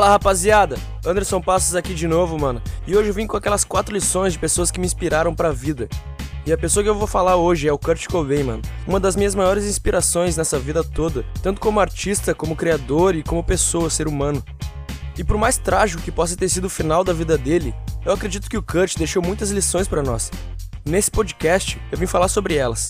Fala rapaziada, Anderson Passos aqui de novo, mano. E hoje eu vim com aquelas quatro lições de pessoas que me inspiraram pra vida. E a pessoa que eu vou falar hoje é o Kurt Cobain, mano. Uma das minhas maiores inspirações nessa vida toda, tanto como artista, como criador e como pessoa, ser humano. E por mais trágico que possa ter sido o final da vida dele, eu acredito que o Kurt deixou muitas lições para nós. Nesse podcast, eu vim falar sobre elas.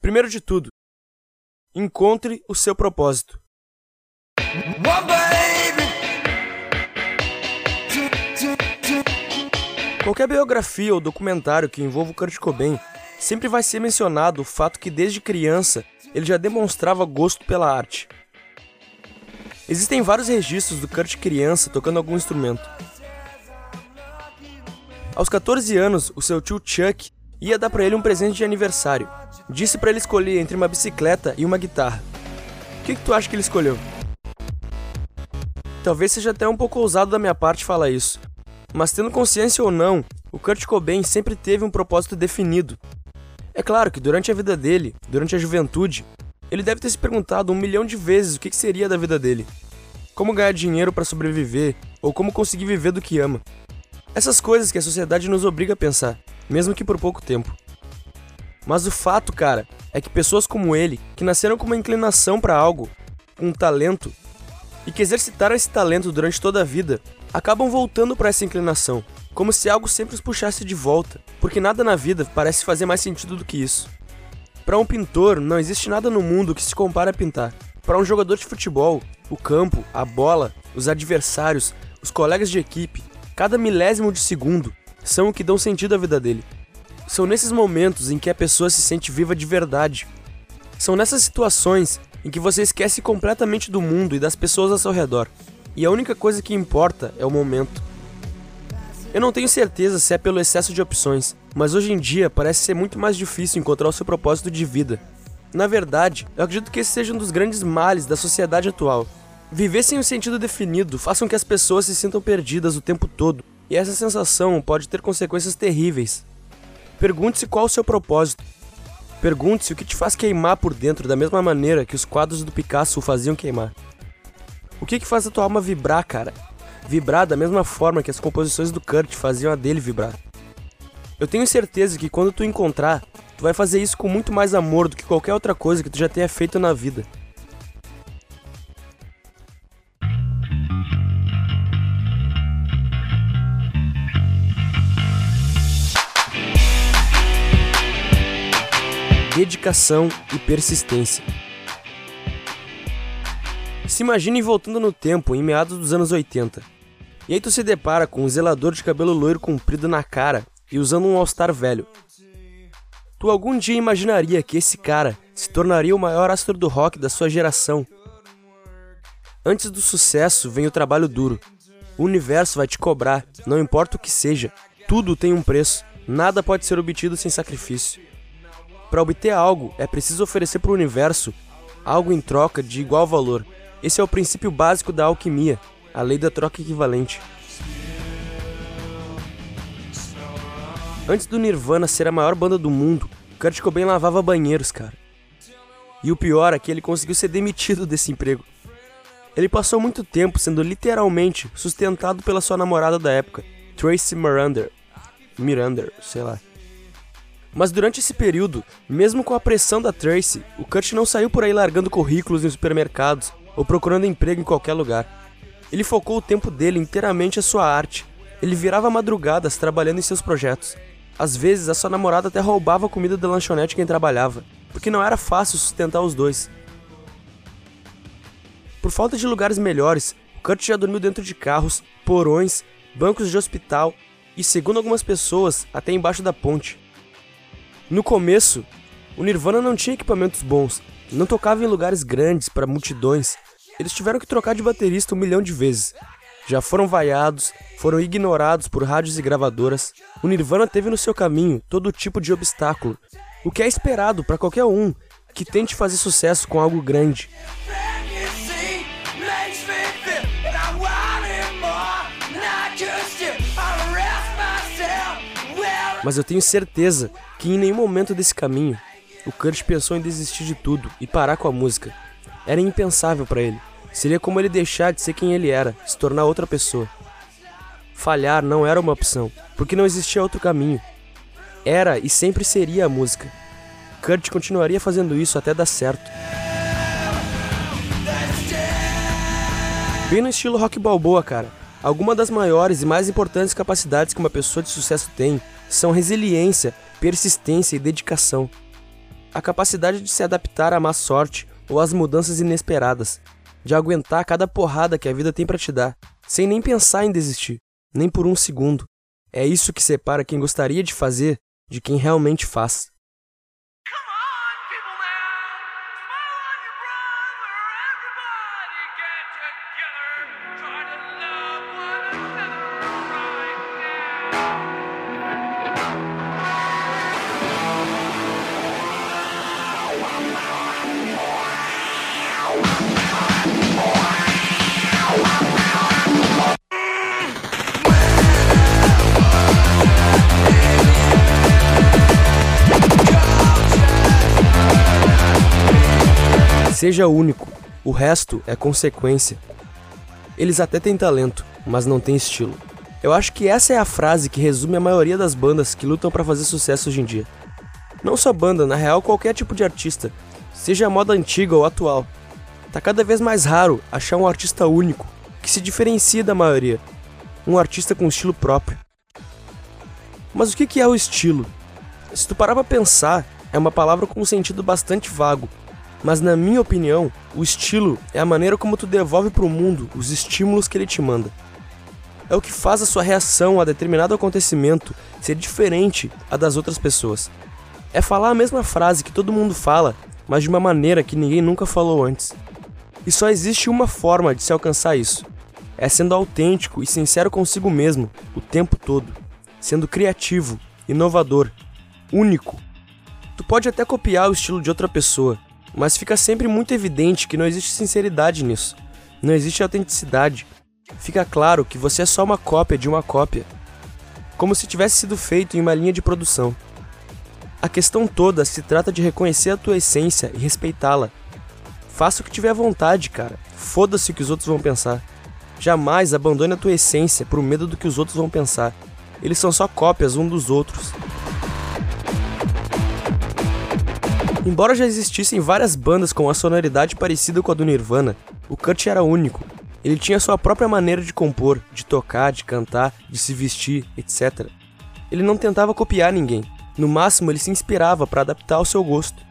Primeiro de tudo, encontre o seu propósito. Qualquer biografia ou documentário que envolva o Kurt Cobain sempre vai ser mencionado o fato que desde criança ele já demonstrava gosto pela arte. Existem vários registros do Kurt criança tocando algum instrumento. Aos 14 anos, o seu tio Chuck ia dar para ele um presente de aniversário. Disse para ele escolher entre uma bicicleta e uma guitarra. O que, que tu acha que ele escolheu? Talvez seja até um pouco ousado da minha parte falar isso, mas tendo consciência ou não, o Kurt Cobain sempre teve um propósito definido. É claro que durante a vida dele, durante a juventude, ele deve ter se perguntado um milhão de vezes o que seria da vida dele. Como ganhar dinheiro para sobreviver, ou como conseguir viver do que ama. Essas coisas que a sociedade nos obriga a pensar mesmo que por pouco tempo. Mas o fato, cara, é que pessoas como ele, que nasceram com uma inclinação para algo, com um talento, e que exercitaram esse talento durante toda a vida, acabam voltando para essa inclinação, como se algo sempre os puxasse de volta, porque nada na vida parece fazer mais sentido do que isso. Para um pintor, não existe nada no mundo que se compare a pintar. Para um jogador de futebol, o campo, a bola, os adversários, os colegas de equipe, cada milésimo de segundo são o que dão sentido à vida dele. São nesses momentos em que a pessoa se sente viva de verdade. São nessas situações em que você esquece completamente do mundo e das pessoas ao seu redor. E a única coisa que importa é o momento. Eu não tenho certeza se é pelo excesso de opções, mas hoje em dia parece ser muito mais difícil encontrar o seu propósito de vida. Na verdade, eu acredito que esse seja um dos grandes males da sociedade atual. Viver sem um sentido definido faz com que as pessoas se sintam perdidas o tempo todo e essa sensação pode ter consequências terríveis. Pergunte-se qual o seu propósito. Pergunte-se o que te faz queimar por dentro da mesma maneira que os quadros do Picasso o faziam queimar. O que, que faz a tua alma vibrar, cara? Vibrar da mesma forma que as composições do Kurt faziam a dele vibrar. Eu tenho certeza que quando tu encontrar, tu vai fazer isso com muito mais amor do que qualquer outra coisa que tu já tenha feito na vida. Dedicação e persistência. Se imagine voltando no tempo, em meados dos anos 80. E aí tu se depara com um zelador de cabelo loiro comprido na cara e usando um All-Star velho. Tu algum dia imaginaria que esse cara se tornaria o maior astro do rock da sua geração. Antes do sucesso vem o trabalho duro. O universo vai te cobrar, não importa o que seja. Tudo tem um preço. Nada pode ser obtido sem sacrifício. Para obter algo, é preciso oferecer para o universo algo em troca de igual valor. Esse é o princípio básico da alquimia, a lei da troca equivalente. Antes do Nirvana ser a maior banda do mundo, Kurt Cobain lavava banheiros, cara. E o pior é que ele conseguiu ser demitido desse emprego. Ele passou muito tempo sendo literalmente sustentado pela sua namorada da época, Tracy Miranda. Miranda, sei lá. Mas durante esse período, mesmo com a pressão da Tracy, o Kurt não saiu por aí largando currículos em supermercados ou procurando emprego em qualquer lugar. Ele focou o tempo dele inteiramente à sua arte. Ele virava madrugadas trabalhando em seus projetos. Às vezes, a sua namorada até roubava a comida da lanchonete quem trabalhava, porque não era fácil sustentar os dois. Por falta de lugares melhores, Kurt já dormiu dentro de carros, porões, bancos de hospital e, segundo algumas pessoas, até embaixo da ponte. No começo, o Nirvana não tinha equipamentos bons, não tocava em lugares grandes para multidões. Eles tiveram que trocar de baterista um milhão de vezes. Já foram vaiados, foram ignorados por rádios e gravadoras. O Nirvana teve no seu caminho todo tipo de obstáculo, o que é esperado para qualquer um que tente fazer sucesso com algo grande. Mas eu tenho certeza que em nenhum momento desse caminho o Kurt pensou em desistir de tudo e parar com a música. Era impensável para ele. Seria como ele deixar de ser quem ele era, se tornar outra pessoa. Falhar não era uma opção, porque não existia outro caminho. Era e sempre seria a música. Kurt continuaria fazendo isso até dar certo. Bem no estilo rock balboa, cara. Algumas das maiores e mais importantes capacidades que uma pessoa de sucesso tem são resiliência, persistência e dedicação. A capacidade de se adaptar à má sorte ou às mudanças inesperadas, de aguentar cada porrada que a vida tem para te dar, sem nem pensar em desistir, nem por um segundo. É isso que separa quem gostaria de fazer de quem realmente faz. Seja único, o resto é consequência. Eles até têm talento, mas não têm estilo. Eu acho que essa é a frase que resume a maioria das bandas que lutam para fazer sucesso hoje em dia. Não só banda, na real qualquer tipo de artista, seja a moda antiga ou atual. Tá cada vez mais raro achar um artista único, que se diferencia da maioria, um artista com estilo próprio. Mas o que é o estilo? Se tu parar pra pensar, é uma palavra com um sentido bastante vago, mas na minha opinião, o estilo é a maneira como tu devolve para o mundo os estímulos que ele te manda. É o que faz a sua reação a determinado acontecimento ser diferente a das outras pessoas. É falar a mesma frase que todo mundo fala, mas de uma maneira que ninguém nunca falou antes. E só existe uma forma de se alcançar isso: é sendo autêntico e sincero consigo mesmo o tempo todo, sendo criativo, inovador, único. Tu pode até copiar o estilo de outra pessoa, mas fica sempre muito evidente que não existe sinceridade nisso. Não existe autenticidade. Fica claro que você é só uma cópia de uma cópia. Como se tivesse sido feito em uma linha de produção. A questão toda se trata de reconhecer a tua essência e respeitá-la. Faça o que tiver vontade, cara. Foda-se o que os outros vão pensar. Jamais abandone a tua essência por medo do que os outros vão pensar. Eles são só cópias um dos outros. Embora já existissem várias bandas com uma sonoridade parecida com a do Nirvana, o Kurt era único. Ele tinha sua própria maneira de compor, de tocar, de cantar, de se vestir, etc. Ele não tentava copiar ninguém. No máximo, ele se inspirava para adaptar ao seu gosto.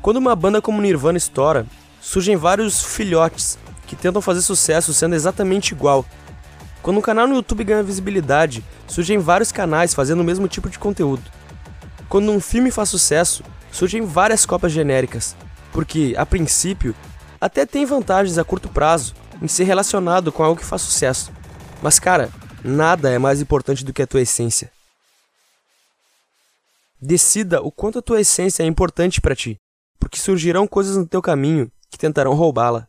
Quando uma banda como Nirvana estoura, surgem vários filhotes que tentam fazer sucesso sendo exatamente igual. Quando um canal no YouTube ganha visibilidade, surgem vários canais fazendo o mesmo tipo de conteúdo. Quando um filme faz sucesso, surgem várias cópias genéricas, porque, a princípio, até tem vantagens a curto prazo em ser relacionado com algo que faz sucesso. Mas, cara, nada é mais importante do que a tua essência. Decida o quanto a tua essência é importante para ti, porque surgirão coisas no teu caminho que tentarão roubá-la.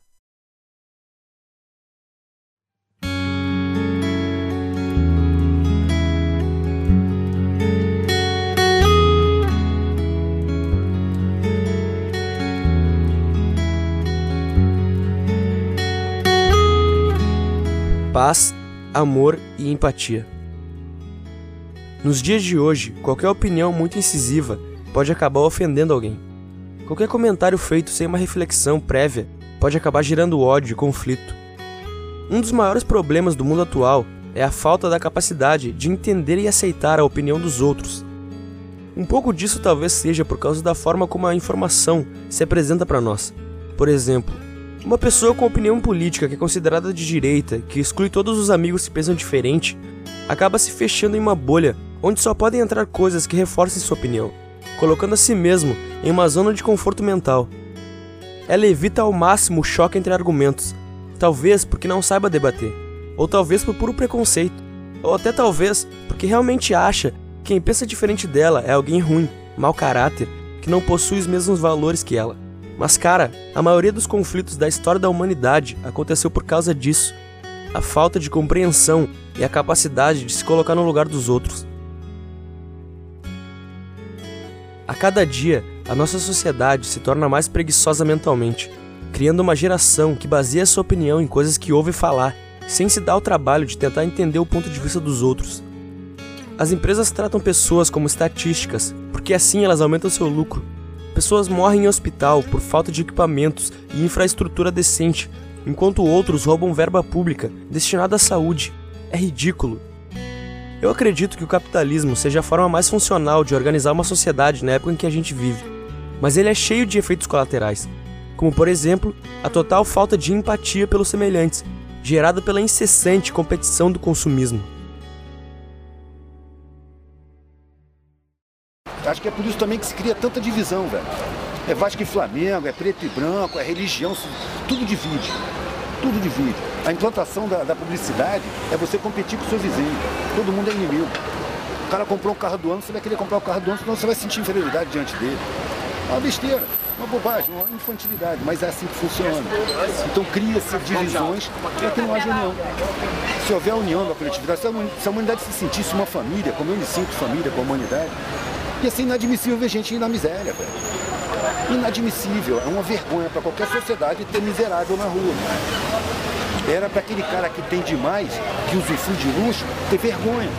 Paz, amor e empatia. Nos dias de hoje, qualquer opinião muito incisiva pode acabar ofendendo alguém. Qualquer comentário feito sem uma reflexão prévia pode acabar gerando ódio e conflito. Um dos maiores problemas do mundo atual é a falta da capacidade de entender e aceitar a opinião dos outros. Um pouco disso talvez seja por causa da forma como a informação se apresenta para nós. Por exemplo, uma pessoa com opinião política que é considerada de direita, que exclui todos os amigos que pensam diferente, acaba se fechando em uma bolha onde só podem entrar coisas que reforcem sua opinião, colocando a si mesmo em uma zona de conforto mental. Ela evita ao máximo o choque entre argumentos, talvez porque não saiba debater, ou talvez por puro preconceito, ou até talvez porque realmente acha que quem pensa diferente dela é alguém ruim, mau caráter, que não possui os mesmos valores que ela. Mas, cara, a maioria dos conflitos da história da humanidade aconteceu por causa disso. A falta de compreensão e a capacidade de se colocar no lugar dos outros. A cada dia, a nossa sociedade se torna mais preguiçosa mentalmente, criando uma geração que baseia sua opinião em coisas que ouve falar, sem se dar o trabalho de tentar entender o ponto de vista dos outros. As empresas tratam pessoas como estatísticas, porque assim elas aumentam seu lucro. Pessoas morrem em hospital por falta de equipamentos e infraestrutura decente, enquanto outros roubam verba pública destinada à saúde. É ridículo. Eu acredito que o capitalismo seja a forma mais funcional de organizar uma sociedade na época em que a gente vive, mas ele é cheio de efeitos colaterais, como por exemplo a total falta de empatia pelos semelhantes, gerada pela incessante competição do consumismo. Acho que é por isso também que se cria tanta divisão, velho. É Vasco e Flamengo, é preto e branco, é religião, tudo divide. Tudo divide. A implantação da, da publicidade é você competir com o seu vizinho. Todo mundo é inimigo. O cara comprou um carro do ano, você vai querer comprar o carro do ano, senão você vai sentir inferioridade diante dele. É uma besteira, uma bobagem, uma infantilidade, mas é assim que funciona. Então cria-se divisões para que não haja união. Se houver união da coletividade, se a humanidade se sentisse uma família, como eu me sinto família com a humanidade, ia ser inadmissível ver gente na miséria, velho. Inadmissível, é uma vergonha para qualquer sociedade ter miserável na rua. Era para aquele cara que tem demais, que usufrui de luxo, ter vergonha.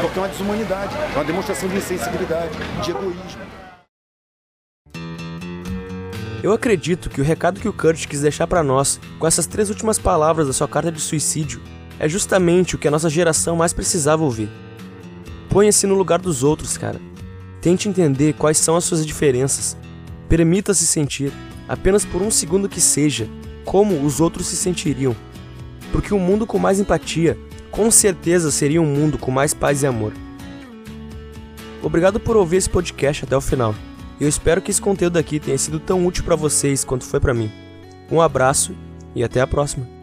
Porque é uma desumanidade, é uma demonstração de insensibilidade, de egoísmo. Eu acredito que o recado que o Kurt quis deixar para nós, com essas três últimas palavras da sua carta de suicídio, é justamente o que a nossa geração mais precisava ouvir. Ponha-se no lugar dos outros, cara. Tente entender quais são as suas diferenças. Permita-se sentir, apenas por um segundo que seja, como os outros se sentiriam. Porque um mundo com mais empatia, com certeza seria um mundo com mais paz e amor. Obrigado por ouvir esse podcast até o final. Eu espero que esse conteúdo aqui tenha sido tão útil para vocês quanto foi para mim. Um abraço e até a próxima.